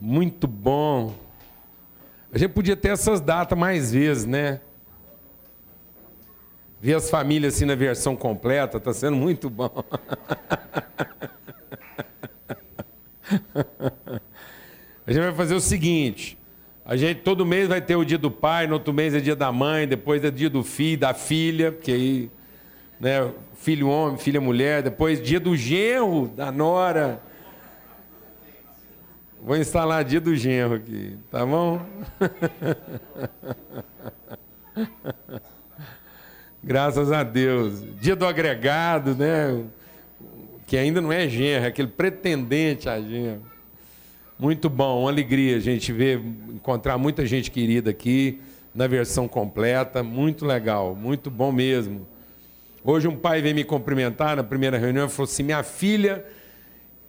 Muito bom. A gente podia ter essas datas mais vezes, né? Ver as famílias assim na versão completa, está sendo muito bom. A gente vai fazer o seguinte: a gente todo mês vai ter o dia do pai, no outro mês é dia da mãe, depois é dia do filho, da filha, porque aí, né, filho homem, filha mulher, depois dia do genro, da nora. Vou instalar dia do genro aqui, tá bom? Graças a Deus. Dia do agregado, né? Que ainda não é genro, é aquele pretendente a genro. Muito bom, uma alegria a gente ver, encontrar muita gente querida aqui na versão completa, muito legal, muito bom mesmo. Hoje um pai veio me cumprimentar na primeira reunião e falou assim: minha filha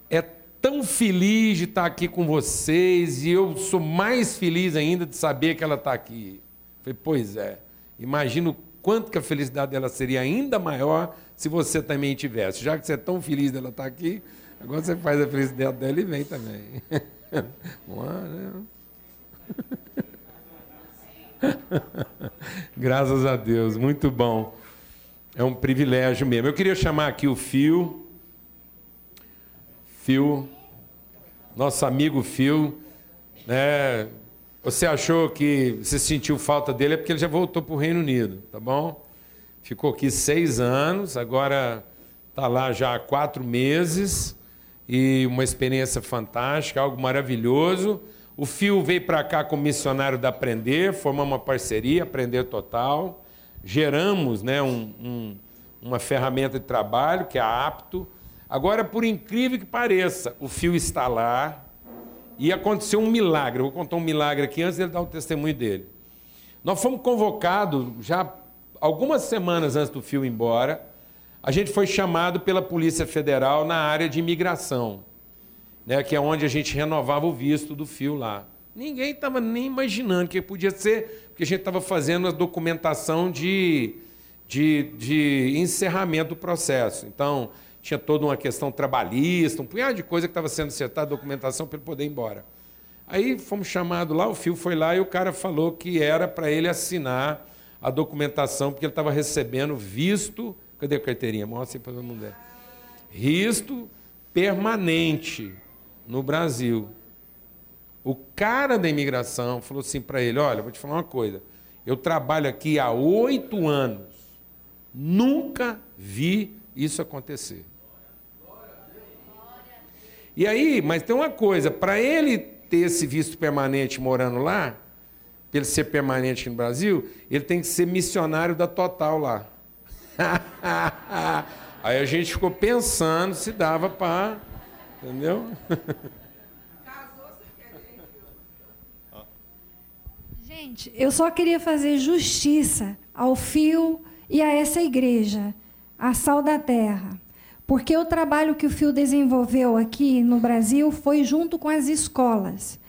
é tão feliz de estar aqui com vocês e eu sou mais feliz ainda de saber que ela está aqui. Falei, pois é, imagino quanto que a felicidade dela seria ainda maior se você também tivesse. Já que você é tão feliz dela estar aqui, agora você faz a felicidade dela e vem também. Graças a Deus, muito bom. É um privilégio mesmo. Eu queria chamar aqui o Fio. Fio, nosso amigo Fio. Né? Você achou que você sentiu falta dele, é porque ele já voltou para o Reino Unido, tá bom? Ficou aqui seis anos, agora está lá já há quatro meses e uma experiência fantástica, algo maravilhoso. O Fio veio para cá como missionário da Aprender, formamos uma parceria, Aprender Total. Geramos né, um, um, uma ferramenta de trabalho, que é a Apto. Agora, por incrível que pareça, o Fio está lá e aconteceu um milagre. Eu vou contar um milagre aqui antes dele dar o testemunho dele. Nós fomos convocados já algumas semanas antes do Fio ir embora a gente foi chamado pela Polícia Federal na área de imigração, né, que é onde a gente renovava o visto do fio lá. Ninguém estava nem imaginando que podia ser, porque a gente estava fazendo a documentação de, de, de encerramento do processo. Então, tinha toda uma questão trabalhista, um punhado de coisa que estava sendo acertada, documentação para ele poder ir embora. Aí fomos chamados lá, o Fio foi lá e o cara falou que era para ele assinar a documentação, porque ele estava recebendo visto Cadê a carteirinha? Mostra aí para todo mundo ver. Risto permanente no Brasil. O cara da imigração falou assim para ele: Olha, vou te falar uma coisa. Eu trabalho aqui há oito anos. Nunca vi isso acontecer. E aí, mas tem uma coisa: para ele ter esse visto permanente morando lá, para ele ser permanente no Brasil, ele tem que ser missionário da Total lá. Aí a gente ficou pensando se dava para. Entendeu? Gente, eu só queria fazer justiça ao fio e a essa igreja, a Sal da Terra. Porque o trabalho que o Fio desenvolveu aqui no Brasil foi junto com as escolas.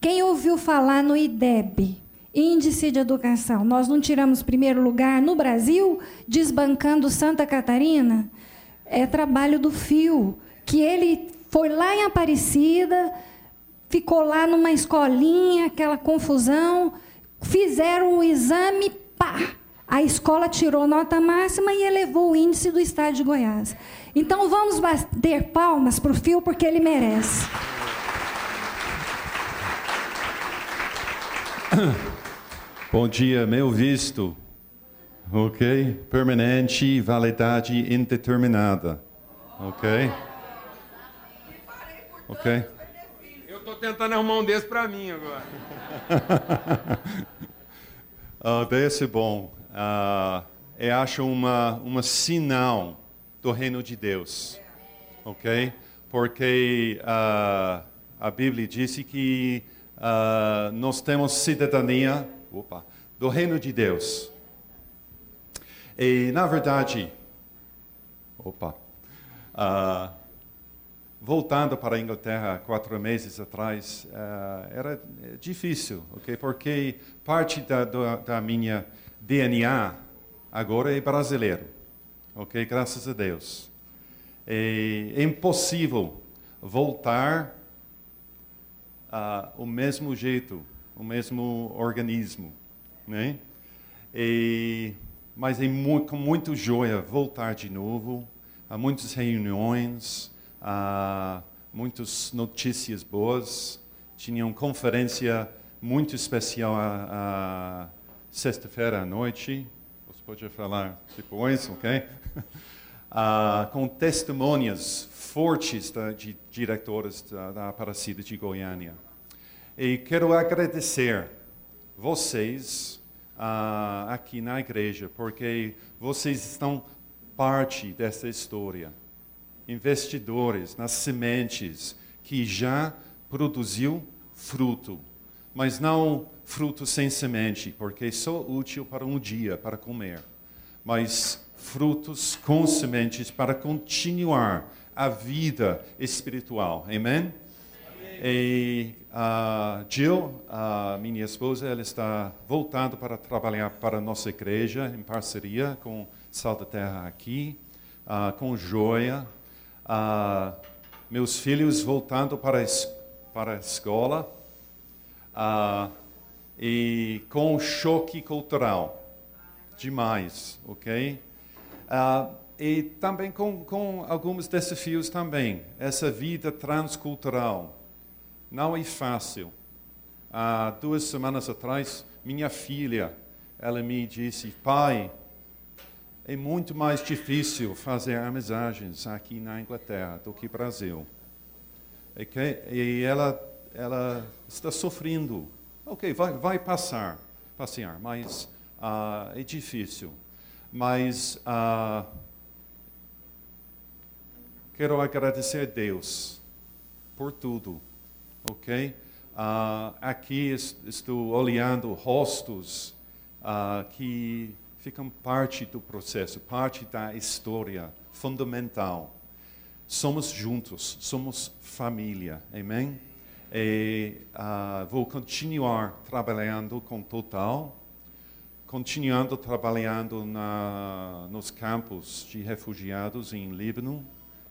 Quem ouviu falar no IDEB? Índice de educação. Nós não tiramos primeiro lugar no Brasil, desbancando Santa Catarina? É trabalho do Fio, que ele foi lá em Aparecida, ficou lá numa escolinha, aquela confusão, fizeram o exame, pá! A escola tirou nota máxima e elevou o índice do estado de Goiás. Então vamos bater palmas para o Fio, porque ele merece. Bom dia, meu visto. Ok? Permanente, validade indeterminada. Ok? Ok? Eu estou tentando arrumar um desse para mim agora. uh, desse bom. Uh, eu acho uma, uma sinal do reino de Deus. Ok? Porque uh, a Bíblia disse que uh, nós temos cidadania opa, do reino de Deus. E, na verdade, opa, uh, voltando para a Inglaterra quatro meses atrás, uh, era difícil, ok? Porque parte da, da, da, minha DNA agora é brasileiro, ok? Graças a Deus. É impossível voltar uh, o mesmo jeito, o mesmo organismo, né? E, mas é muito, com muito joia voltar de novo. Há muitas reuniões, há muitas notícias boas. Tinha uma conferência muito especial a, a sexta-feira à noite. Você pode falar depois, ok? uh, com testemunhas fortes da, de diretoras da, da Aparecida de Goiânia. E quero agradecer vocês uh, aqui na igreja, porque vocês estão parte dessa história. Investidores nas sementes que já produziu fruto, mas não fruto sem semente, porque só útil para um dia, para comer. Mas frutos com sementes para continuar a vida espiritual. Amém? E a Jill, a minha esposa, ela está voltando para trabalhar para a nossa igreja em parceria com Sal da Terra aqui, uh, com Joia. Uh, meus filhos voltando para, para a escola uh, e com choque cultural. Demais, ok? e também com, com alguns desafios também. Essa vida transcultural não é fácil. Há duas semanas atrás, minha filha, ela me disse, pai, é muito mais difícil fazer amizades aqui na Inglaterra do que no Brasil. E ela, ela está sofrendo. Ok, vai, vai passar, passear, mas uh, é difícil. Mas uh, quero agradecer a Deus por tudo ok? Uh, aqui estou olhando rostos que ficam parte do processo, parte da história fundamental. Somos juntos, somos família, amém? E uh, vou continuar trabalhando com Total, continuando trabalhando na, nos campos de refugiados em Líbano,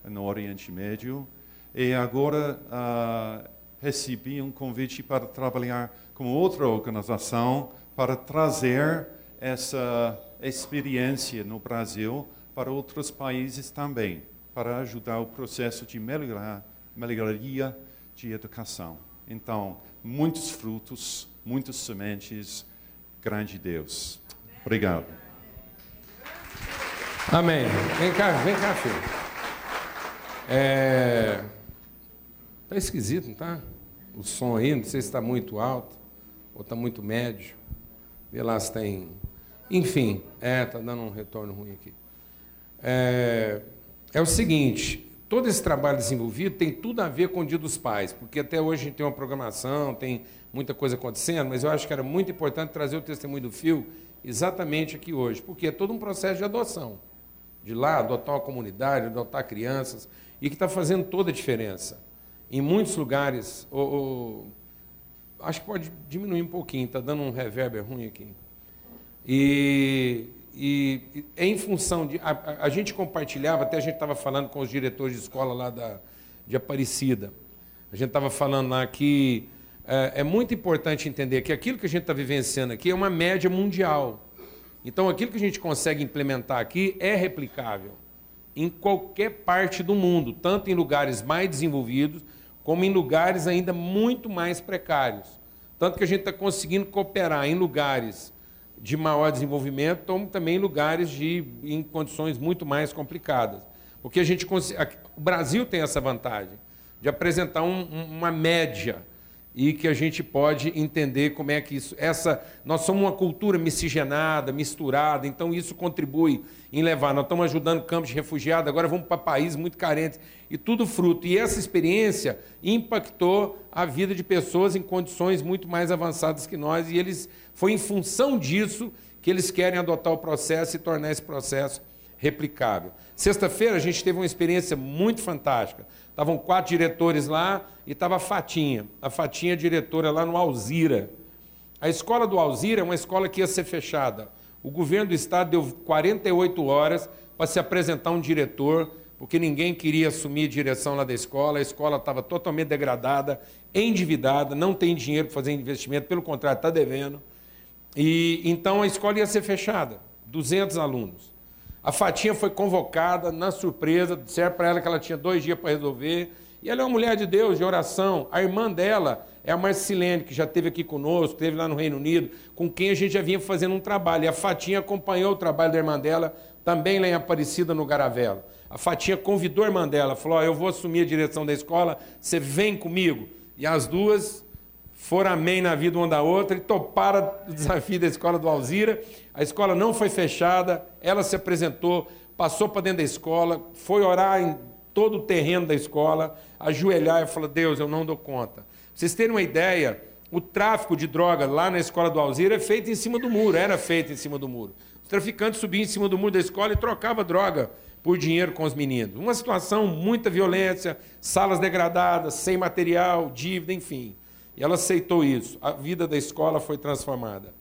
no Oriente Médio, e agora uh, recebi um convite para trabalhar com outra organização para trazer essa experiência no Brasil para outros países também, para ajudar o processo de melhorar, melhoria de educação. Então, muitos frutos, muitas sementes, grande Deus. Obrigado. Amém. Vem cá, vem cá, filho. É... Tá esquisito, não tá? O som aí, não sei se está muito alto ou está muito médio. Vê lá se tem. Enfim, é, está dando um retorno ruim aqui. É, é o seguinte, todo esse trabalho desenvolvido tem tudo a ver com o Dia dos Pais, porque até hoje a gente tem uma programação, tem muita coisa acontecendo, mas eu acho que era muito importante trazer o testemunho do Fio exatamente aqui hoje, porque é todo um processo de adoção. De lá, adotar uma comunidade, adotar crianças, e que está fazendo toda a diferença em muitos lugares, acho que pode diminuir um pouquinho, está dando um reverber ruim aqui. E, e, em função de. A, a gente compartilhava, até a gente estava falando com os diretores de escola lá da, de Aparecida. A gente estava falando lá que é, é muito importante entender que aquilo que a gente está vivenciando aqui é uma média mundial. Então, aquilo que a gente consegue implementar aqui é replicável em qualquer parte do mundo, tanto em lugares mais desenvolvidos como em lugares ainda muito mais precários. Tanto que a gente está conseguindo cooperar em lugares de maior desenvolvimento, como também lugares de, em condições muito mais complicadas. Porque a gente o Brasil tem essa vantagem de apresentar um, uma média e que a gente pode entender como é que isso. Essa, nós somos uma cultura miscigenada, misturada, então isso contribui em levar. Nós estamos ajudando campos de refugiados, agora vamos para países muito carentes, e tudo fruto. E essa experiência impactou a vida de pessoas em condições muito mais avançadas que nós, e eles foi em função disso que eles querem adotar o processo e tornar esse processo replicável. Sexta-feira a gente teve uma experiência muito fantástica. Estavam quatro diretores lá e estava a Fatinha. A Fatinha é diretora lá no Alzira. A escola do Alzira é uma escola que ia ser fechada. O governo do estado deu 48 horas para se apresentar um diretor porque ninguém queria assumir a direção lá da escola, a escola estava totalmente degradada, endividada, não tem dinheiro para fazer investimento, pelo contrário, está devendo. E então a escola ia ser fechada, 200 alunos. A Fatinha foi convocada na surpresa, disseram para ela que ela tinha dois dias para resolver. E ela é uma mulher de Deus, de oração. A irmã dela é a Marcilene, que já esteve aqui conosco, esteve lá no Reino Unido, com quem a gente já vinha fazendo um trabalho. E a Fatinha acompanhou o trabalho da irmã dela, também lá em Aparecida, no Garavelo. A Fatinha convidou a irmã dela, falou: oh, Eu vou assumir a direção da escola, você vem comigo. E as duas foram amém na vida uma da outra e toparam o desafio da escola do Alzira. A escola não foi fechada, ela se apresentou, passou para dentro da escola, foi orar em todo o terreno da escola, ajoelhar e falar: Deus, eu não dou conta. Vocês terem uma ideia, o tráfico de droga lá na escola do Alzira é feito em cima do muro, era feito em cima do muro. Os traficantes subiam em cima do muro da escola e trocavam droga por dinheiro com os meninos. Uma situação, muita violência, salas degradadas, sem material, dívida, enfim. E ela aceitou isso. A vida da escola foi transformada.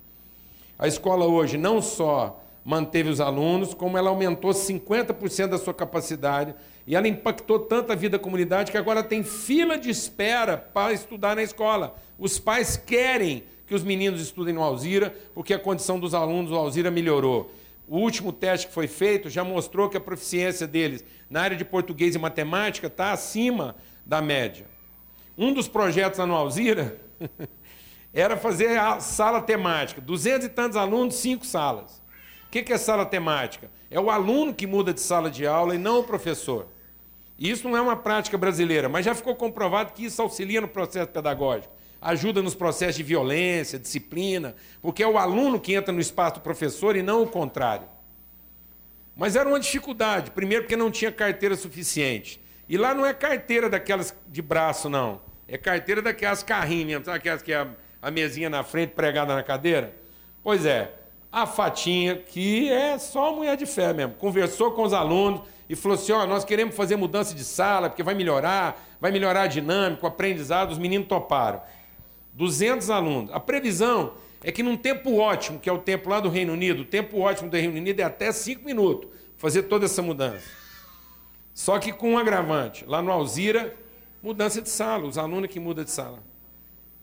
A escola hoje não só manteve os alunos, como ela aumentou 50% da sua capacidade e ela impactou tanto a vida da comunidade que agora tem fila de espera para estudar na escola. Os pais querem que os meninos estudem no Alzira, porque a condição dos alunos do Alzira melhorou. O último teste que foi feito já mostrou que a proficiência deles na área de português e matemática está acima da média. Um dos projetos no Alzira era fazer a sala temática. Duzentos e tantos alunos, cinco salas. O que é sala temática? É o aluno que muda de sala de aula e não o professor. Isso não é uma prática brasileira, mas já ficou comprovado que isso auxilia no processo pedagógico. Ajuda nos processos de violência, disciplina, porque é o aluno que entra no espaço do professor e não o contrário. Mas era uma dificuldade. Primeiro, porque não tinha carteira suficiente. E lá não é carteira daquelas de braço, não. É carteira daquelas carrinhas, sabe aquelas que é a, a mesinha na frente pregada na cadeira? Pois é, a Fatinha, que é só mulher de fé mesmo, conversou com os alunos e falou assim: ó, oh, nós queremos fazer mudança de sala, porque vai melhorar, vai melhorar a dinâmica, o aprendizado, os meninos toparam. 200 alunos. A previsão é que num tempo ótimo, que é o tempo lá do Reino Unido, o tempo ótimo do Reino Unido é até 5 minutos fazer toda essa mudança. Só que com um agravante. Lá no Alzira, mudança de sala, os alunos que mudam de sala.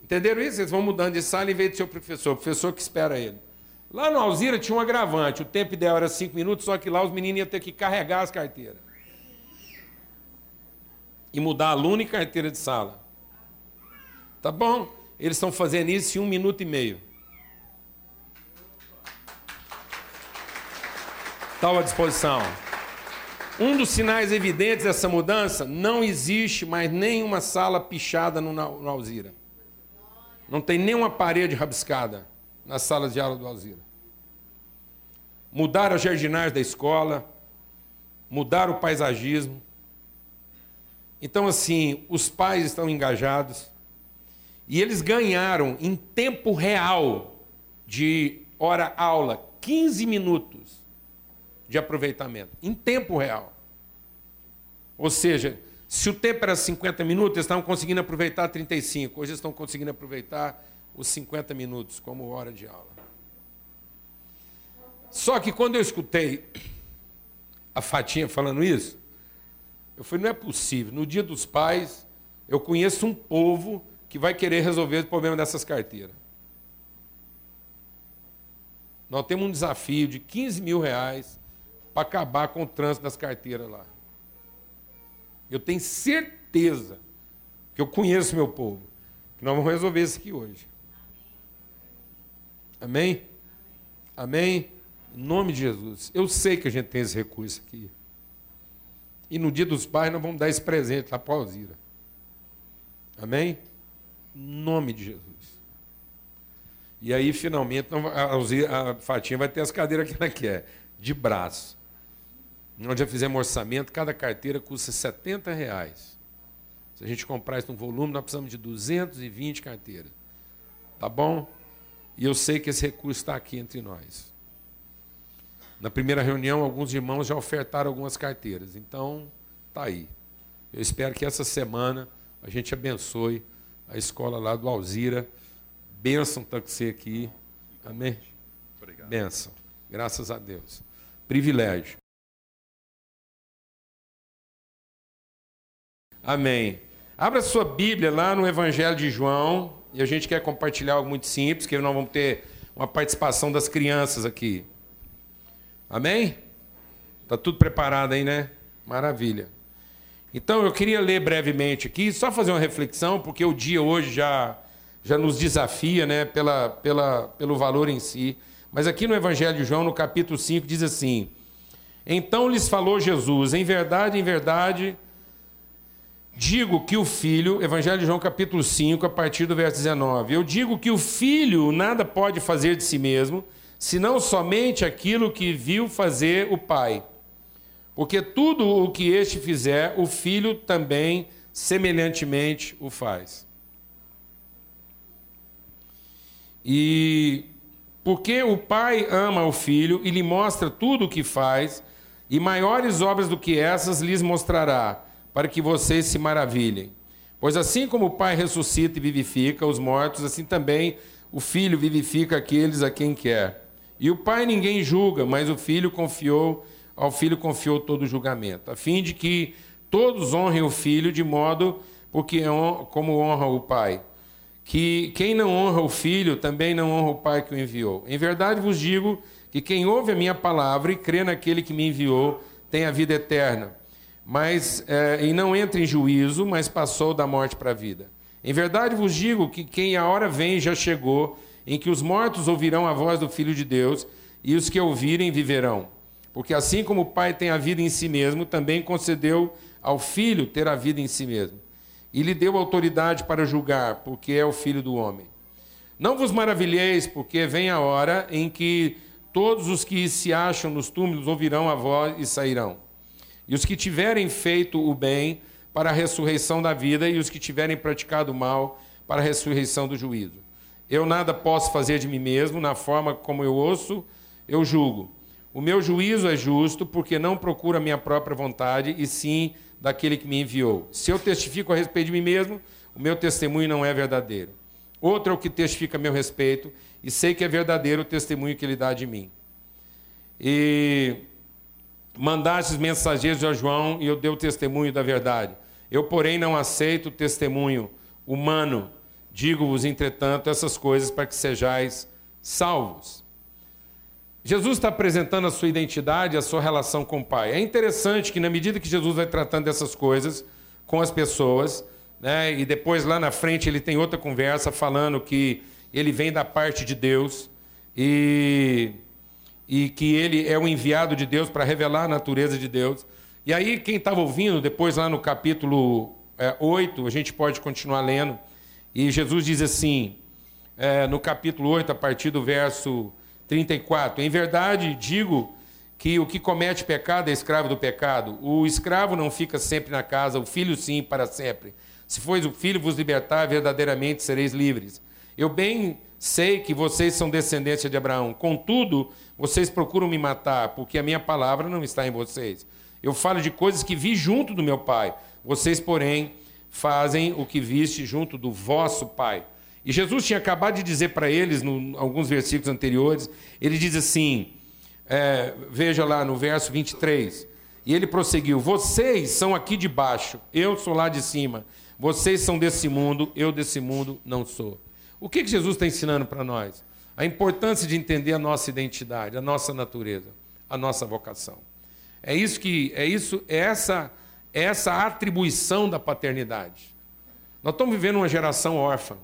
Entenderam isso? Eles vão mudando de sala em vez de ser o professor, o professor que espera ele. Lá no Alzira tinha um agravante, o tempo ideal era cinco minutos, só que lá os meninos iam ter que carregar as carteiras. E mudar aluno e carteira de sala. Tá bom? Eles estão fazendo isso em um minuto e meio. Está à disposição. Um dos sinais evidentes dessa mudança, não existe mais nenhuma sala pichada no, no Alzira. Não tem nenhuma parede rabiscada nas salas de aula do Alzira. Mudaram as jardinais da escola, mudaram o paisagismo. Então, assim, os pais estão engajados e eles ganharam em tempo real de hora-aula 15 minutos de aproveitamento, em tempo real. Ou seja, se o tempo era 50 minutos, eles estavam conseguindo aproveitar 35. Hoje eles estão conseguindo aproveitar os 50 minutos como hora de aula. Só que quando eu escutei a Fatinha falando isso, eu falei, não é possível. No dia dos pais, eu conheço um povo que vai querer resolver o problema dessas carteiras. Nós temos um desafio de 15 mil reais para acabar com o trânsito das carteiras lá. Eu tenho certeza que eu conheço meu povo, que nós vamos resolver isso aqui hoje. Amém? Amém? Em nome de Jesus. Eu sei que a gente tem esse recurso aqui. E no dia dos pais nós vamos dar esse presente lá para Alzira. Amém? Em nome de Jesus. E aí, finalmente, a, a Fatinha vai ter as cadeiras que ela quer, de braço. Nós já fizemos orçamento, cada carteira custa 70 reais. Se a gente comprar isso num volume, nós precisamos de 220 carteiras. Tá bom? E eu sei que esse recurso está aqui entre nós. Na primeira reunião, alguns irmãos já ofertaram algumas carteiras. Então, tá aí. Eu espero que essa semana a gente abençoe a escola lá do Alzira. Bênção com você aqui. Amém? Obrigado. Bênção. Graças a Deus. Privilégio. Amém. Abra sua Bíblia lá no Evangelho de João, e a gente quer compartilhar algo muito simples, que nós vamos ter uma participação das crianças aqui. Amém? Tá tudo preparado aí, né? Maravilha. Então eu queria ler brevemente aqui, só fazer uma reflexão, porque o dia hoje já já nos desafia, né, pela, pela, pelo valor em si. Mas aqui no Evangelho de João, no capítulo 5, diz assim: Então lhes falou Jesus: Em verdade, em verdade, digo que o filho, Evangelho de João, capítulo 5, a partir do verso 19: Eu digo que o filho nada pode fazer de si mesmo, senão somente aquilo que viu fazer o pai. Porque tudo o que este fizer, o filho também semelhantemente o faz. E porque o Pai ama o Filho e lhe mostra tudo o que faz, e maiores obras do que essas lhes mostrará, para que vocês se maravilhem. Pois assim como o Pai ressuscita e vivifica os mortos, assim também o Filho vivifica aqueles a quem quer. E o Pai ninguém julga, mas o Filho confiou, ao Filho confiou todo o julgamento, a fim de que todos honrem o Filho de modo porque como honra o Pai que quem não honra o filho também não honra o Pai que o enviou. Em verdade vos digo que quem ouve a minha palavra e crê naquele que me enviou tem a vida eterna, mas é, e não entra em juízo, mas passou da morte para a vida. Em verdade vos digo que quem a hora vem já chegou, em que os mortos ouvirão a voz do Filho de Deus e os que ouvirem viverão. Porque assim como o Pai tem a vida em si mesmo, também concedeu ao Filho ter a vida em si mesmo e lhe deu autoridade para julgar, porque é o filho do homem. Não vos maravilheis, porque vem a hora em que todos os que se acham nos túmulos ouvirão a voz e sairão. E os que tiverem feito o bem para a ressurreição da vida, e os que tiverem praticado o mal para a ressurreição do juízo. Eu nada posso fazer de mim mesmo, na forma como eu ouço, eu julgo. O meu juízo é justo, porque não procura a minha própria vontade, e sim daquele que me enviou. Se eu testifico a respeito de mim mesmo, o meu testemunho não é verdadeiro. Outro é o que testifica a meu respeito, e sei que é verdadeiro o testemunho que ele dá de mim. E mandastes mensageiros a João, e eu dei o testemunho da verdade. Eu, porém, não aceito o testemunho humano. Digo-vos, entretanto, essas coisas para que sejais salvos. Jesus está apresentando a sua identidade, a sua relação com o Pai. É interessante que, na medida que Jesus vai tratando dessas coisas com as pessoas, né, e depois lá na frente ele tem outra conversa falando que ele vem da parte de Deus e, e que ele é o enviado de Deus para revelar a natureza de Deus. E aí, quem estava ouvindo, depois lá no capítulo é, 8, a gente pode continuar lendo, e Jesus diz assim, é, no capítulo 8, a partir do verso 34. Em verdade, digo que o que comete pecado é escravo do pecado. O escravo não fica sempre na casa, o filho sim, para sempre. Se pois o filho vos libertar, verdadeiramente sereis livres. Eu bem sei que vocês são descendência de Abraão. Contudo, vocês procuram me matar, porque a minha palavra não está em vocês. Eu falo de coisas que vi junto do meu pai. Vocês, porém, fazem o que viste junto do vosso pai. E Jesus tinha acabado de dizer para eles, em alguns versículos anteriores, ele diz assim, é, veja lá no verso 23, e ele prosseguiu: Vocês são aqui de baixo, eu sou lá de cima. Vocês são desse mundo, eu desse mundo não sou. O que, que Jesus está ensinando para nós? A importância de entender a nossa identidade, a nossa natureza, a nossa vocação. É isso que é isso, é essa é essa atribuição da paternidade. Nós estamos vivendo uma geração órfã.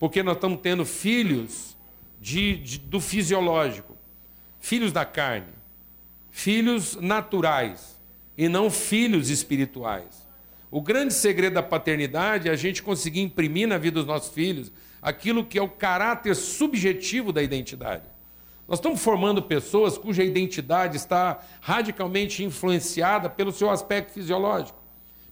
Porque nós estamos tendo filhos de, de, do fisiológico, filhos da carne, filhos naturais e não filhos espirituais. O grande segredo da paternidade é a gente conseguir imprimir na vida dos nossos filhos aquilo que é o caráter subjetivo da identidade. Nós estamos formando pessoas cuja identidade está radicalmente influenciada pelo seu aspecto fisiológico,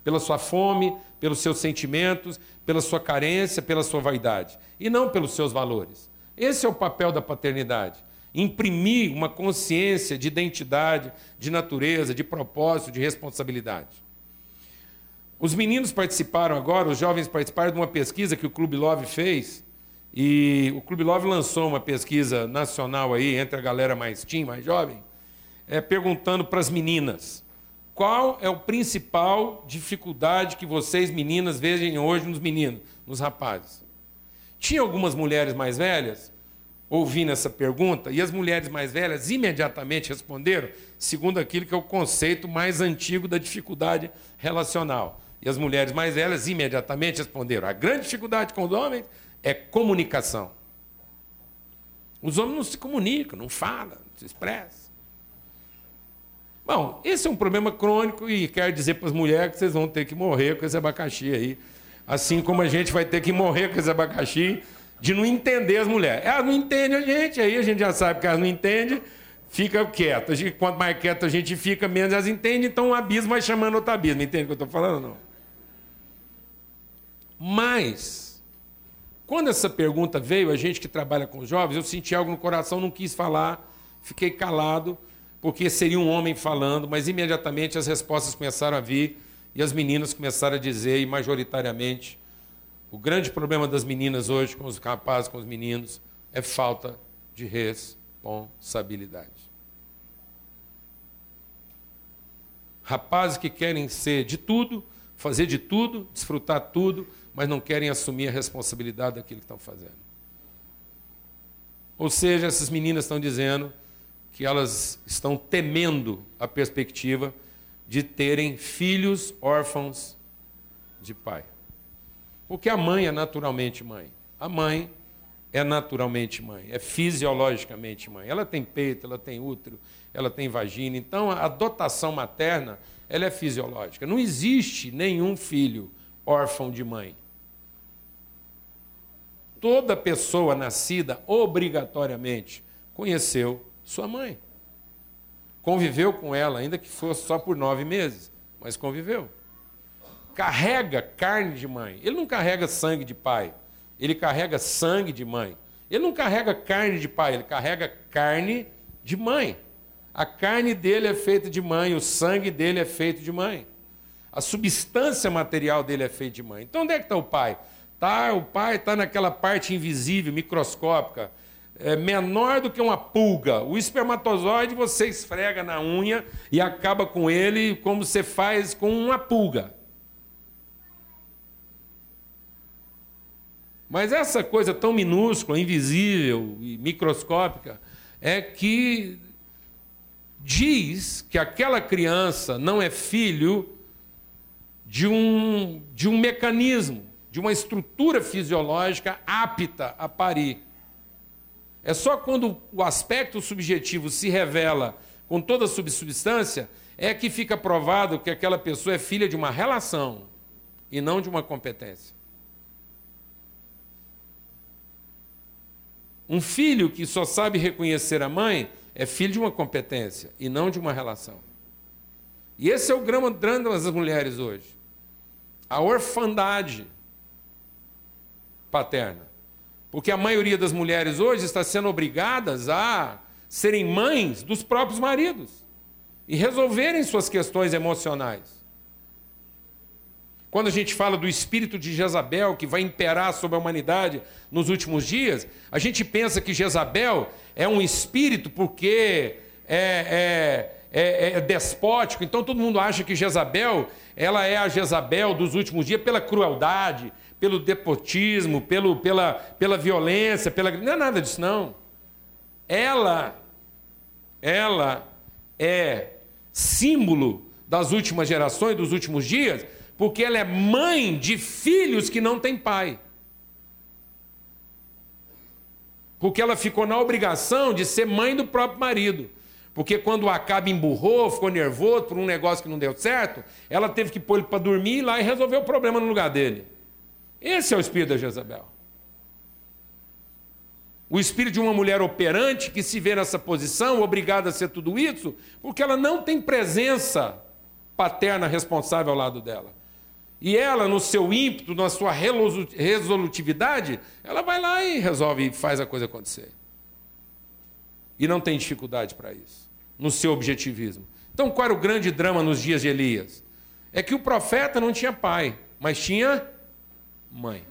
pela sua fome, pelos seus sentimentos, pela sua carência, pela sua vaidade, e não pelos seus valores. Esse é o papel da paternidade. Imprimir uma consciência de identidade, de natureza, de propósito, de responsabilidade. Os meninos participaram agora, os jovens participaram de uma pesquisa que o Clube Love fez, e o Clube Love lançou uma pesquisa nacional aí entre a galera mais teen, mais jovem, é, perguntando para as meninas Qual é o principal dificuldade que vocês, meninas, veem hoje nos meninos, nos rapazes? Tinha algumas mulheres mais velhas ouvindo essa pergunta, e as mulheres mais velhas imediatamente responderam, segundo aquilo que é o conceito mais antigo da dificuldade relacional. E as mulheres mais velhas imediatamente responderam: a grande dificuldade com os homens é comunicação. Os homens não se comunicam, não falam, não se expressam. Bom, esse é um problema crônico e quero dizer para as mulheres que vocês vão ter que morrer com esse abacaxi aí. Assim como a gente vai ter que morrer com esse abacaxi de não entender as mulheres. Elas não entendem a gente, aí a gente já sabe que elas não entendem, fica quieto. Quanto mais quieto a gente fica, menos elas entendem, então um abismo vai chamando outro abismo. Entende o que eu estou falando? Não. Mas, quando essa pergunta veio, a gente que trabalha com jovens, eu senti algo no coração, não quis falar, fiquei calado, porque seria um homem falando, mas imediatamente as respostas começaram a vir e as meninas começaram a dizer, e majoritariamente, o grande problema das meninas hoje, com os rapazes, com os meninos, é falta de responsabilidade. Rapazes que querem ser de tudo, fazer de tudo, desfrutar tudo, mas não querem assumir a responsabilidade daquilo que estão fazendo. Ou seja, essas meninas estão dizendo que elas estão temendo a perspectiva de terem filhos órfãos de pai. Porque a mãe é naturalmente mãe. A mãe é naturalmente mãe, é fisiologicamente mãe. Ela tem peito, ela tem útero, ela tem vagina. Então a dotação materna, ela é fisiológica. Não existe nenhum filho órfão de mãe toda pessoa nascida obrigatoriamente conheceu sua mãe. Conviveu com ela, ainda que fosse só por nove meses, mas conviveu. Carrega carne de mãe. Ele não carrega sangue de pai, ele carrega sangue de mãe. Ele não carrega carne de pai, ele carrega carne de mãe. A carne dele é feita de mãe, o sangue dele é feito de mãe. A substância material dele é feita de mãe. Então onde é que está o pai? Tá, o pai está naquela parte invisível, microscópica, é menor do que uma pulga. O espermatozoide você esfrega na unha e acaba com ele como você faz com uma pulga. Mas essa coisa tão minúscula, invisível e microscópica é que diz que aquela criança não é filho de um, de um mecanismo de uma estrutura fisiológica apta a parir. É só quando o aspecto subjetivo se revela com toda a substância é que fica provado que aquela pessoa é filha de uma relação e não de uma competência. Um filho que só sabe reconhecer a mãe é filho de uma competência e não de uma relação. E esse é o grande drama das mulheres hoje. A orfandade paterna. Porque a maioria das mulheres hoje está sendo obrigadas a serem mães dos próprios maridos e resolverem suas questões emocionais. Quando a gente fala do espírito de Jezabel que vai imperar sobre a humanidade nos últimos dias, a gente pensa que Jezabel é um espírito porque é, é, é, é despótico. Então todo mundo acha que Jezabel ela é a Jezabel dos últimos dias pela crueldade, pelo depotismo, pelo, pela, pela violência, pela. Não é nada disso, não. Ela, ela é símbolo das últimas gerações, dos últimos dias, porque ela é mãe de filhos que não têm pai. Porque ela ficou na obrigação de ser mãe do próprio marido. Porque quando o Acabe emburrou, ficou nervoso por um negócio que não deu certo, ela teve que pôr ele para dormir lá e resolver o problema no lugar dele. Esse é o espírito da Jezabel. O espírito de uma mulher operante que se vê nessa posição, obrigada a ser tudo isso, porque ela não tem presença paterna responsável ao lado dela. E ela, no seu ímpeto, na sua resolutividade, ela vai lá e resolve e faz a coisa acontecer. E não tem dificuldade para isso, no seu objetivismo. Então, qual era o grande drama nos dias de Elias? É que o profeta não tinha pai, mas tinha mãe.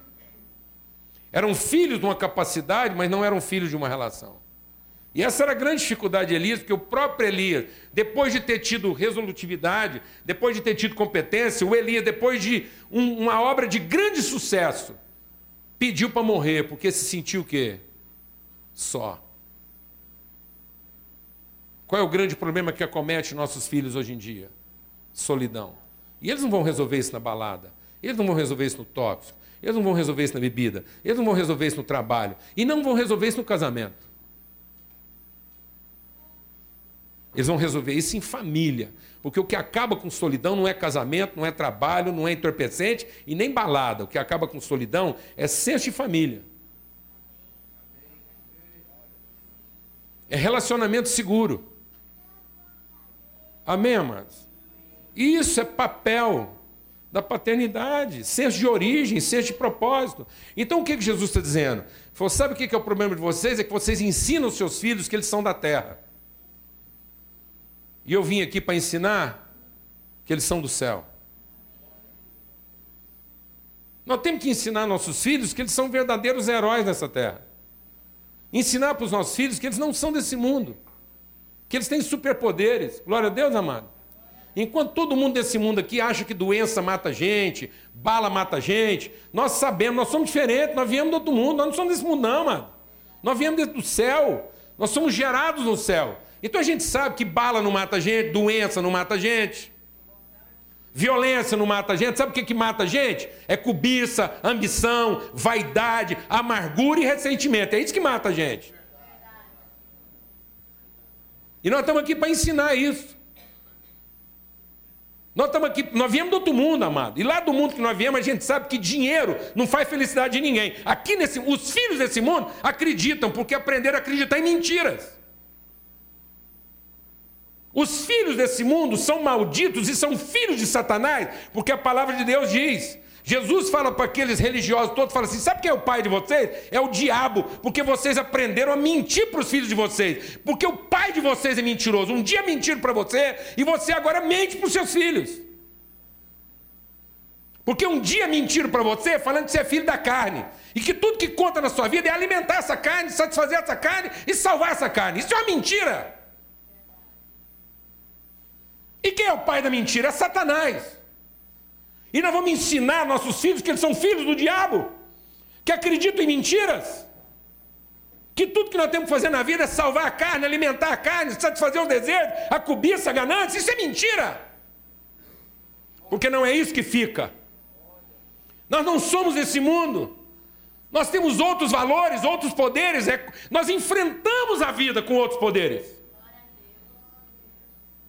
Eram filhos de uma capacidade, mas não eram filhos de uma relação. E essa era a grande dificuldade de Elias, porque o próprio Elias, depois de ter tido resolutividade, depois de ter tido competência, o Elias, depois de um, uma obra de grande sucesso, pediu para morrer, porque se sentiu o quê? Só. Qual é o grande problema que acomete nossos filhos hoje em dia? Solidão. E eles não vão resolver isso na balada, eles não vão resolver isso no tóxico, eles não vão resolver isso na bebida, eles não vão resolver isso no trabalho, e não vão resolver isso no casamento. Eles vão resolver isso em família. Porque o que acaba com solidão não é casamento, não é trabalho, não é entorpecente e nem balada. O que acaba com solidão é senso de família. É relacionamento seguro. Amém, amados? Isso é papel da paternidade, senso de origem, senso de propósito. Então o que, que Jesus está dizendo? Falou, sabe o que é o problema de vocês? É que vocês ensinam os seus filhos que eles são da terra. E eu vim aqui para ensinar que eles são do céu. Nós temos que ensinar nossos filhos que eles são verdadeiros heróis nessa terra. Ensinar para os nossos filhos que eles não são desse mundo, que eles têm superpoderes. Glória a Deus, amado. Enquanto todo mundo desse mundo aqui acha que doença mata gente, bala mata gente, nós sabemos, nós somos diferentes, nós viemos do outro mundo, nós não somos desse mundo, não, mano. Nós viemos do céu, nós somos gerados no céu. Então a gente sabe que bala não mata gente, doença não mata gente, violência não mata gente. Sabe o que, que mata gente? É cobiça, ambição, vaidade, amargura e ressentimento. É isso que mata a gente. E nós estamos aqui para ensinar isso. Nós estamos aqui, nós viemos do outro mundo, amado. E lá do mundo que nós viemos, a gente sabe que dinheiro não faz felicidade de ninguém. Aqui nesse, os filhos desse mundo acreditam porque aprenderam a acreditar em mentiras. Os filhos desse mundo são malditos e são filhos de Satanás, porque a palavra de Deus diz. Jesus fala para aqueles religiosos todos, fala assim: sabe quem é o pai de vocês? É o diabo, porque vocês aprenderam a mentir para os filhos de vocês, porque o pai de vocês é mentiroso. Um dia mentiram para você e você agora mente para os seus filhos. Porque um dia mentiram para você falando que você é filho da carne. E que tudo que conta na sua vida é alimentar essa carne, satisfazer essa carne e salvar essa carne. Isso é uma mentira. E quem é o pai da mentira? É Satanás. E nós vamos ensinar nossos filhos que eles são filhos do diabo, que acreditam em mentiras, que tudo que nós temos que fazer na vida é salvar a carne, alimentar a carne, satisfazer os desejos, a cobiça, a ganância. Isso é mentira. Porque não é isso que fica. Nós não somos esse mundo. Nós temos outros valores, outros poderes. É, nós enfrentamos a vida com outros poderes.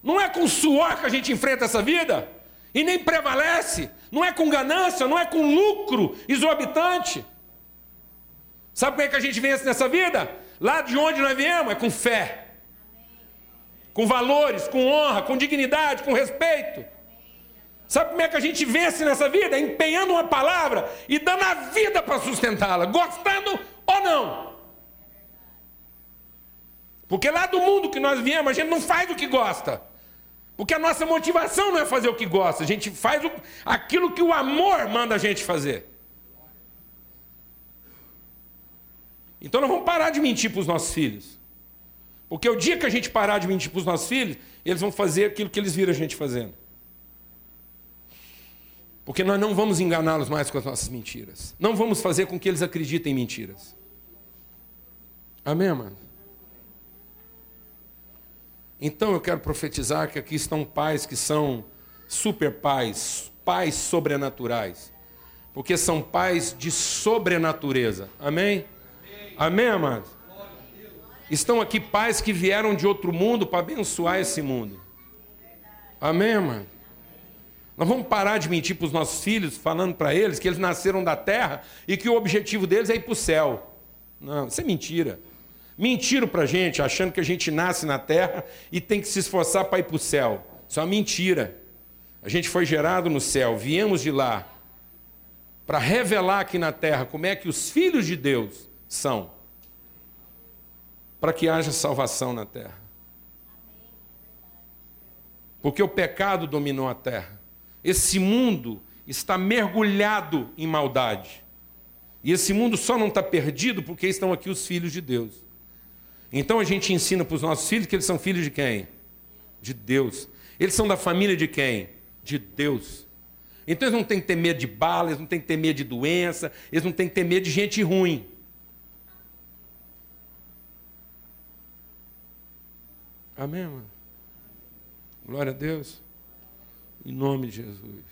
Não é com suor que a gente enfrenta essa vida e nem prevalece. Não é com ganância, não é com lucro exorbitante. Sabe como é que a gente vence nessa vida? Lá de onde nós viemos é com fé, com valores, com honra, com dignidade, com respeito. Sabe como é que a gente vence nessa vida? Empenhando uma palavra e dando a vida para sustentá-la, gostando ou não. Porque lá do mundo que nós viemos, a gente não faz o que gosta. Porque a nossa motivação não é fazer o que gosta, a gente faz o, aquilo que o amor manda a gente fazer. Então nós vamos parar de mentir para os nossos filhos. Porque o dia que a gente parar de mentir para os nossos filhos, eles vão fazer aquilo que eles viram a gente fazendo. Porque nós não vamos enganá-los mais com as nossas mentiras. Não vamos fazer com que eles acreditem em mentiras. Amém, mano? Então eu quero profetizar que aqui estão pais que são super pais, pais sobrenaturais. Porque são pais de sobrenatureza. Amém? Amém, amados? Estão aqui pais que vieram de outro mundo para abençoar esse mundo. Amém, mano? Nós vamos parar de mentir para os nossos filhos, falando para eles que eles nasceram da terra e que o objetivo deles é ir para o céu. Não, isso é mentira. Mentiram para gente, achando que a gente nasce na terra e tem que se esforçar para ir para o céu. Isso é uma mentira. A gente foi gerado no céu, viemos de lá para revelar aqui na terra como é que os filhos de Deus são, para que haja salvação na terra. Porque o pecado dominou a terra. Esse mundo está mergulhado em maldade. E esse mundo só não está perdido porque estão aqui os filhos de Deus. Então a gente ensina para os nossos filhos que eles são filhos de quem? De Deus. Eles são da família de quem? De Deus. Então eles não têm que ter medo de bala, eles não têm que ter medo de doença, eles não têm que ter medo de gente ruim. Amém, mano? Glória a Deus. Em nome de Jesus.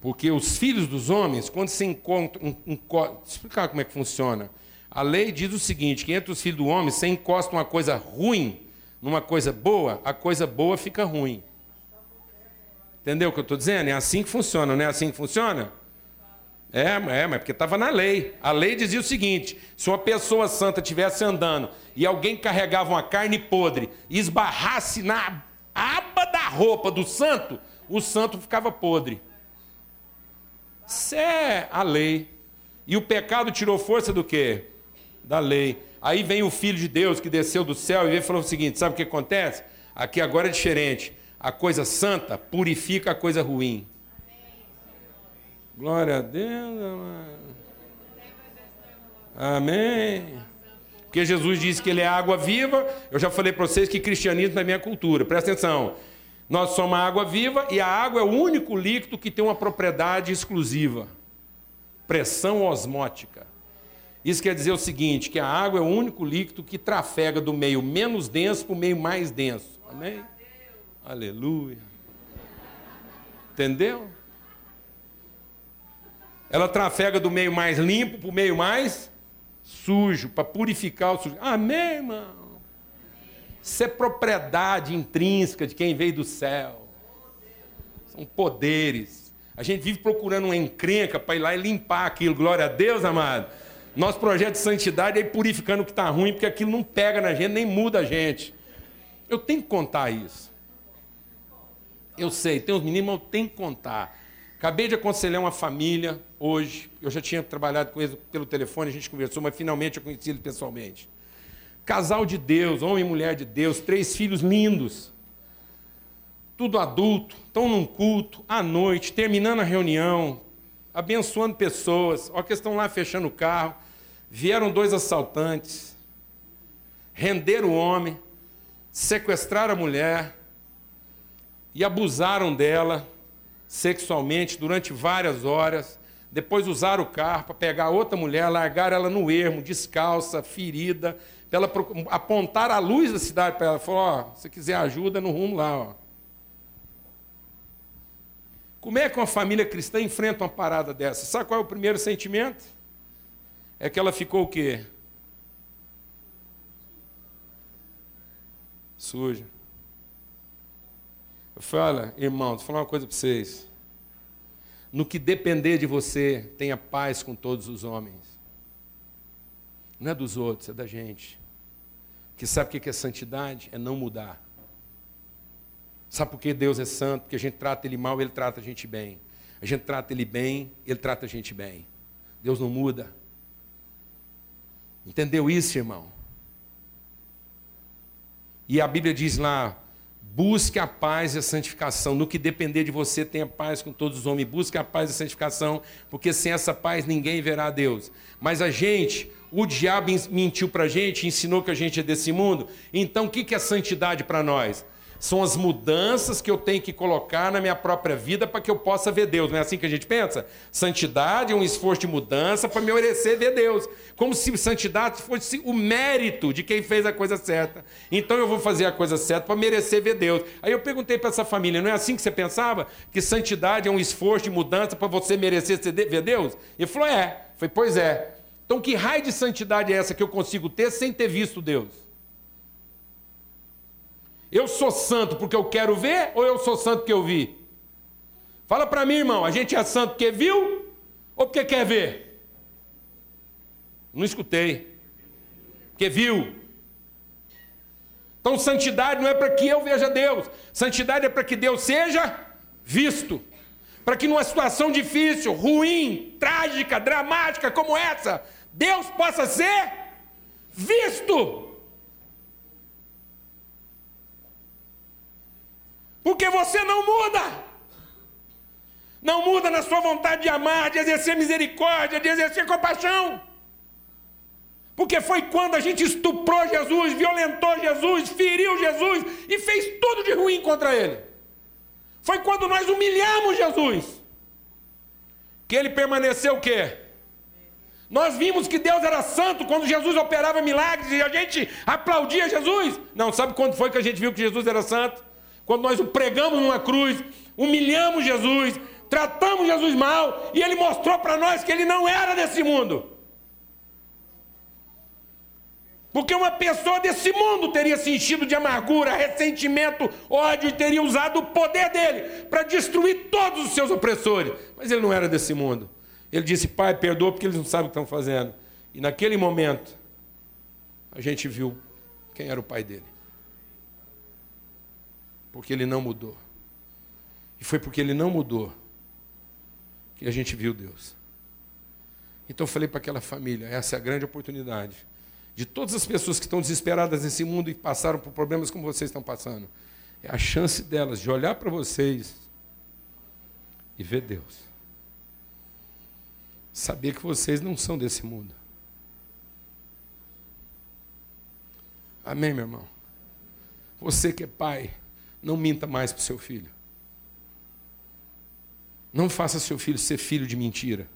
Porque os filhos dos homens, quando se encontram. Um, um, explicar como é que funciona. A lei diz o seguinte: que entre os filhos do homem, se encosta uma coisa ruim numa coisa boa, a coisa boa fica ruim. Entendeu o que eu estou dizendo? É assim que funciona, não é assim que funciona? É, é mas porque estava na lei. A lei dizia o seguinte: se uma pessoa santa estivesse andando e alguém carregava uma carne podre e esbarrasse na aba da roupa do santo, o santo ficava podre. Isso é a lei. E o pecado tirou força do quê? Da lei. Aí vem o Filho de Deus que desceu do céu e veio e falou o seguinte: sabe o que acontece? Aqui agora é diferente. A coisa santa purifica a coisa ruim. Glória a Deus. Amém. Porque Jesus disse que ele é água viva. Eu já falei para vocês que cristianismo é minha cultura. Presta atenção. Nós somos água viva e a água é o único líquido que tem uma propriedade exclusiva: pressão osmótica. Isso quer dizer o seguinte: que a água é o único líquido que trafega do meio menos denso para o meio mais denso. Amém? Aleluia. Entendeu? Ela trafega do meio mais limpo para o meio mais sujo, para purificar o sujo. Amém, irmão? Isso é propriedade intrínseca de quem veio do céu. São poderes. A gente vive procurando uma encrenca para ir lá e limpar aquilo. Glória a Deus, amado. Nosso projeto de santidade é ir purificando o que está ruim, porque aquilo não pega na gente, nem muda a gente. Eu tenho que contar isso. Eu sei, tem uns meninos, mas eu tenho que contar. Acabei de aconselhar uma família hoje. Eu já tinha trabalhado com eles pelo telefone, a gente conversou, mas finalmente eu conheci ele pessoalmente. Casal de Deus, homem e mulher de Deus, três filhos lindos. Tudo adulto, estão num culto, à noite, terminando a reunião, abençoando pessoas. Olha que estão lá fechando o carro. Vieram dois assaltantes, renderam o homem, sequestraram a mulher e abusaram dela sexualmente durante várias horas. Depois usaram o carro para pegar outra mulher, largar ela no ermo, descalça, ferida, ela apontar a luz da cidade para ela, falou, ó, se quiser ajuda, no rumo lá, ó. Como é que uma família cristã enfrenta uma parada dessa? Sabe qual é o primeiro sentimento? É que ela ficou o quê? Suja. Eu olha, irmão, vou falar uma coisa para vocês. No que depender de você, tenha paz com todos os homens. Não é dos outros, é da gente. Que sabe o que é santidade? É não mudar. Sabe por que Deus é santo? Porque a gente trata Ele mal, Ele trata a gente bem. A gente trata Ele bem, Ele trata a gente bem. Deus não muda. Entendeu isso, irmão? E a Bíblia diz lá: busque a paz e a santificação. No que depender de você, tenha paz com todos os homens. Busque a paz e a santificação, porque sem essa paz ninguém verá a Deus. Mas a gente, o diabo mentiu para a gente, ensinou que a gente é desse mundo. Então, o que é santidade para nós? São as mudanças que eu tenho que colocar na minha própria vida para que eu possa ver Deus. Não é assim que a gente pensa? Santidade é um esforço de mudança para me merecer ver Deus. Como se santidade fosse o mérito de quem fez a coisa certa. Então eu vou fazer a coisa certa para merecer ver Deus. Aí eu perguntei para essa família: não é assim que você pensava? Que santidade é um esforço de mudança para você merecer ver Deus? Ele falou: é. Falei: pois é. Então que raio de santidade é essa que eu consigo ter sem ter visto Deus? Eu sou santo porque eu quero ver ou eu sou santo porque eu vi? Fala para mim, irmão, a gente é santo porque viu ou porque quer ver? Não escutei. Porque viu. Então, santidade não é para que eu veja Deus, santidade é para que Deus seja visto. Para que numa situação difícil, ruim, trágica, dramática como essa, Deus possa ser visto. Porque você não muda. Não muda na sua vontade de amar, de exercer misericórdia, de exercer compaixão. Porque foi quando a gente estuprou Jesus, violentou Jesus, feriu Jesus e fez tudo de ruim contra ele. Foi quando nós humilhamos Jesus. Que ele permaneceu o quê? Nós vimos que Deus era santo quando Jesus operava milagres e a gente aplaudia Jesus. Não, sabe quando foi que a gente viu que Jesus era santo? Quando nós o pregamos numa cruz, humilhamos Jesus, tratamos Jesus mal e ele mostrou para nós que ele não era desse mundo. Porque uma pessoa desse mundo teria se enchido de amargura, ressentimento, ódio e teria usado o poder dele para destruir todos os seus opressores. Mas ele não era desse mundo. Ele disse: Pai, perdoa porque eles não sabem o que estão fazendo. E naquele momento, a gente viu quem era o pai dele. Porque ele não mudou. E foi porque ele não mudou que a gente viu Deus. Então eu falei para aquela família: essa é a grande oportunidade de todas as pessoas que estão desesperadas nesse mundo e passaram por problemas como vocês estão passando. É a chance delas de olhar para vocês e ver Deus. Saber que vocês não são desse mundo. Amém, meu irmão? Você que é pai, não minta mais para o seu filho. Não faça seu filho ser filho de mentira.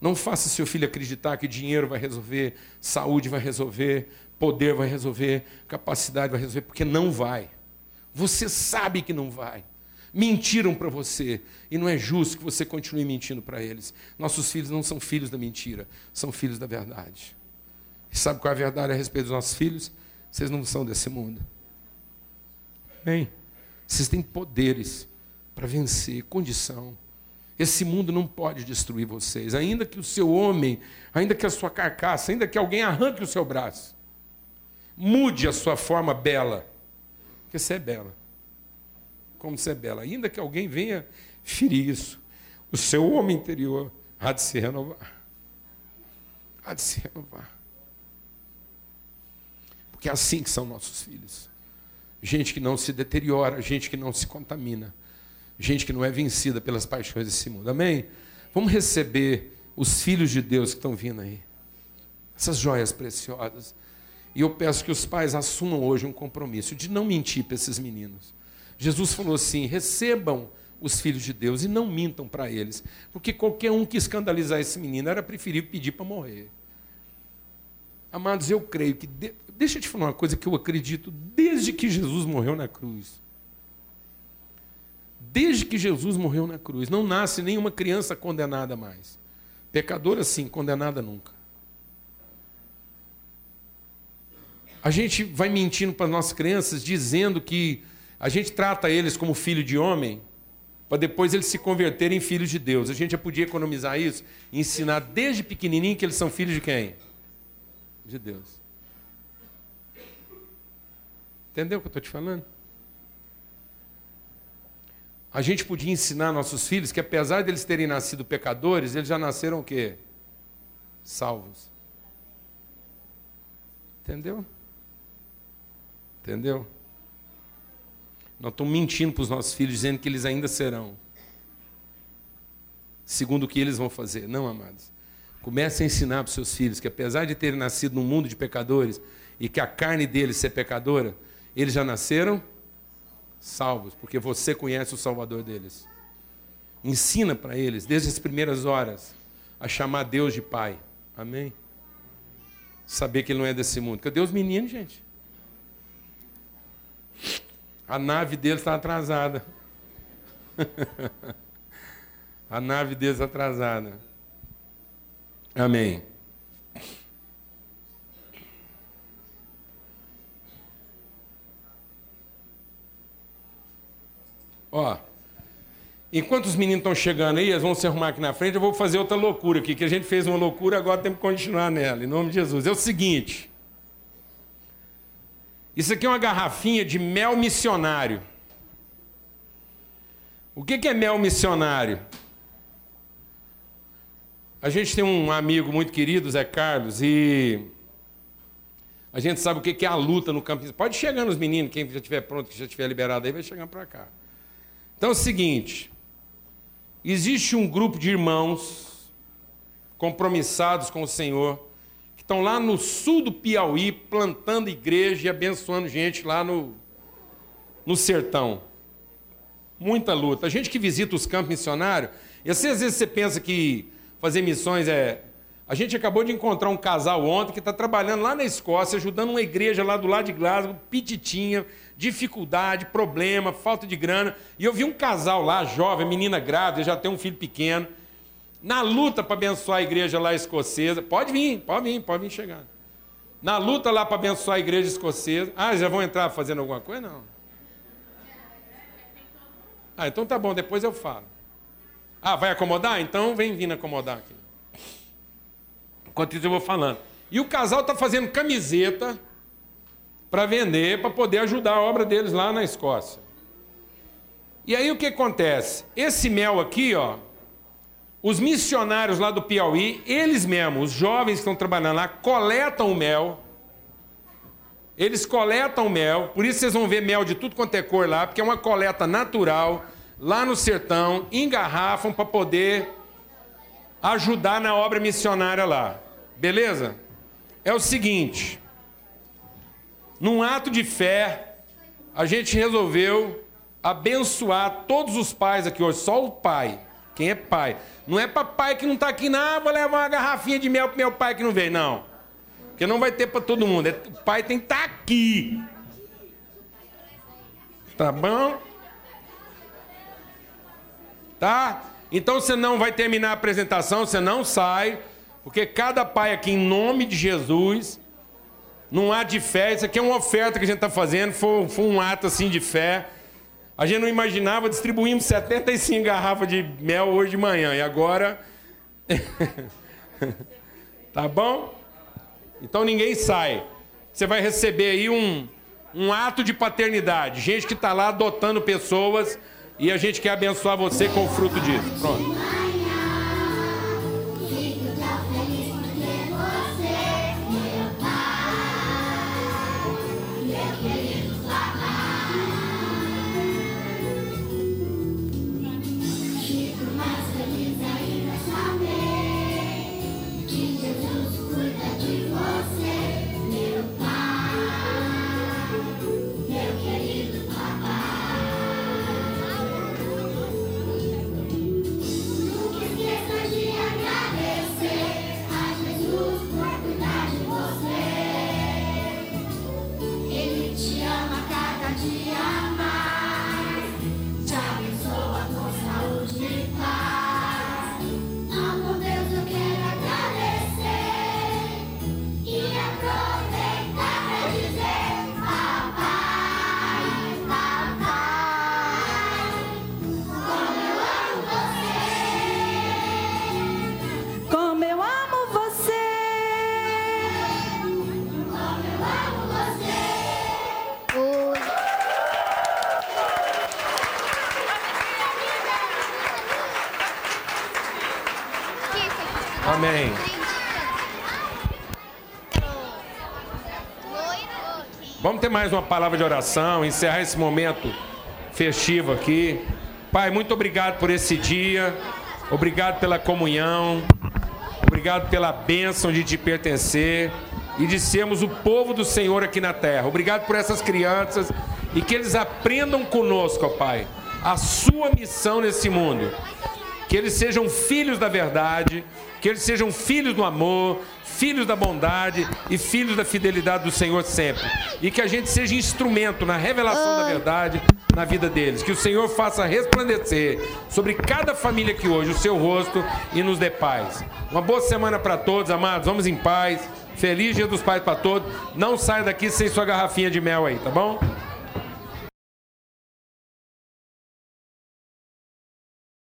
Não faça seu filho acreditar que dinheiro vai resolver, saúde vai resolver, poder vai resolver, capacidade vai resolver, porque não vai. Você sabe que não vai. Mentiram para você e não é justo que você continue mentindo para eles. Nossos filhos não são filhos da mentira, são filhos da verdade. E sabe qual é a verdade a respeito dos nossos filhos? Vocês não são desse mundo. Bem, vocês têm poderes para vencer, condição. Esse mundo não pode destruir vocês, ainda que o seu homem, ainda que a sua carcaça, ainda que alguém arranque o seu braço. Mude a sua forma bela, porque você é bela. Como você é bela, ainda que alguém venha ferir isso, o seu homem interior há de se renovar. Há de se renovar. Porque é assim que são nossos filhos. Gente que não se deteriora, gente que não se contamina gente que não é vencida pelas paixões desse mundo. Amém? Vamos receber os filhos de Deus que estão vindo aí. Essas joias preciosas. E eu peço que os pais assumam hoje um compromisso de não mentir para esses meninos. Jesus falou assim: recebam os filhos de Deus e não mintam para eles, porque qualquer um que escandalizar esse menino era preferível pedir para morrer. Amados, eu creio que. De... Deixa eu te falar uma coisa que eu acredito desde que Jesus morreu na cruz desde que Jesus morreu na cruz. Não nasce nenhuma criança condenada mais. Pecadora, sim, condenada nunca. A gente vai mentindo para as nossas crianças, dizendo que a gente trata eles como filho de homem, para depois eles se converterem em filhos de Deus. A gente já podia economizar isso e ensinar desde pequenininho que eles são filhos de quem? De Deus. Entendeu o que eu estou te falando? a gente podia ensinar nossos filhos que apesar deles terem nascido pecadores, eles já nasceram o quê? Salvos. Entendeu? Entendeu? Nós estamos mentindo para os nossos filhos, dizendo que eles ainda serão. Segundo o que eles vão fazer. Não, amados. Comece a ensinar para os seus filhos que apesar de terem nascido num mundo de pecadores e que a carne deles ser pecadora, eles já nasceram salvos, porque você conhece o Salvador deles. Ensina para eles, desde as primeiras horas, a chamar Deus de Pai. Amém? Saber que Ele não é desse mundo. Cadê os meninos, gente? A nave deles está atrasada. a nave deles está atrasada. Amém. Ó, enquanto os meninos estão chegando aí, eles vão se arrumar aqui na frente, eu vou fazer outra loucura aqui, que a gente fez uma loucura, agora temos que continuar nela, em nome de Jesus. É o seguinte. Isso aqui é uma garrafinha de mel missionário. O que é mel missionário? A gente tem um amigo muito querido, Zé Carlos, e a gente sabe o que é a luta no campo. Pode chegar nos meninos, quem já estiver pronto, que já estiver liberado aí, vai chegar para cá. Então é o seguinte: existe um grupo de irmãos compromissados com o Senhor que estão lá no sul do Piauí, plantando igreja e abençoando gente lá no, no sertão. Muita luta. A gente que visita os campos missionários, e assim às vezes você pensa que fazer missões é. A gente acabou de encontrar um casal ontem que está trabalhando lá na Escócia, ajudando uma igreja lá do lado de Glasgow, pititinha, dificuldade, problema, falta de grana. E eu vi um casal lá, jovem, menina grávida, já tem um filho pequeno, na luta para abençoar a igreja lá escocesa. Pode vir, pode vir, pode vir chegar. Na luta lá para abençoar a igreja escocesa. Ah, já vão entrar fazendo alguma coisa? Não. Ah, então tá bom, depois eu falo. Ah, vai acomodar? Então vem vindo acomodar aqui. Enquanto isso eu vou falando. E o casal está fazendo camiseta para vender, para poder ajudar a obra deles lá na Escócia. E aí o que acontece? Esse mel aqui, ó, os missionários lá do Piauí, eles mesmos, os jovens que estão trabalhando lá, coletam o mel. Eles coletam o mel, por isso vocês vão ver mel de tudo quanto é cor lá, porque é uma coleta natural lá no sertão, engarrafam para poder ajudar na obra missionária lá. Beleza? É o seguinte: num ato de fé, a gente resolveu abençoar todos os pais aqui hoje, só o pai. Quem é pai? Não é para pai que não está aqui, não, ah, vou levar uma garrafinha de mel para meu pai que não veio, não. Porque não vai ter para todo mundo. É, o pai tem que estar tá aqui. Tá bom? Tá? Então você não vai terminar a apresentação, você não sai, porque cada pai aqui, em nome de Jesus, não há de fé, isso aqui é uma oferta que a gente está fazendo, foi, foi, um ato assim de fé. A gente não imaginava, distribuímos 75 garrafas de mel hoje de manhã, e agora. tá bom? Então ninguém sai. Você vai receber aí um, um ato de paternidade. Gente que está lá adotando pessoas e a gente quer abençoar você com o fruto disso. Pronto. Vamos ter mais uma palavra de oração, encerrar esse momento festivo aqui. Pai, muito obrigado por esse dia. Obrigado pela comunhão. Obrigado pela bênção de te pertencer e de sermos o povo do Senhor aqui na terra. Obrigado por essas crianças e que eles aprendam conosco, ó Pai, a sua missão nesse mundo. Que eles sejam filhos da verdade, que eles sejam filhos do amor, filhos da bondade e filhos da fidelidade do Senhor sempre. E que a gente seja instrumento na revelação da verdade na vida deles. Que o Senhor faça resplandecer sobre cada família aqui hoje o seu rosto e nos dê paz. Uma boa semana para todos, amados. Vamos em paz. Feliz Dia dos Pais para todos. Não saia daqui sem sua garrafinha de mel aí, tá bom?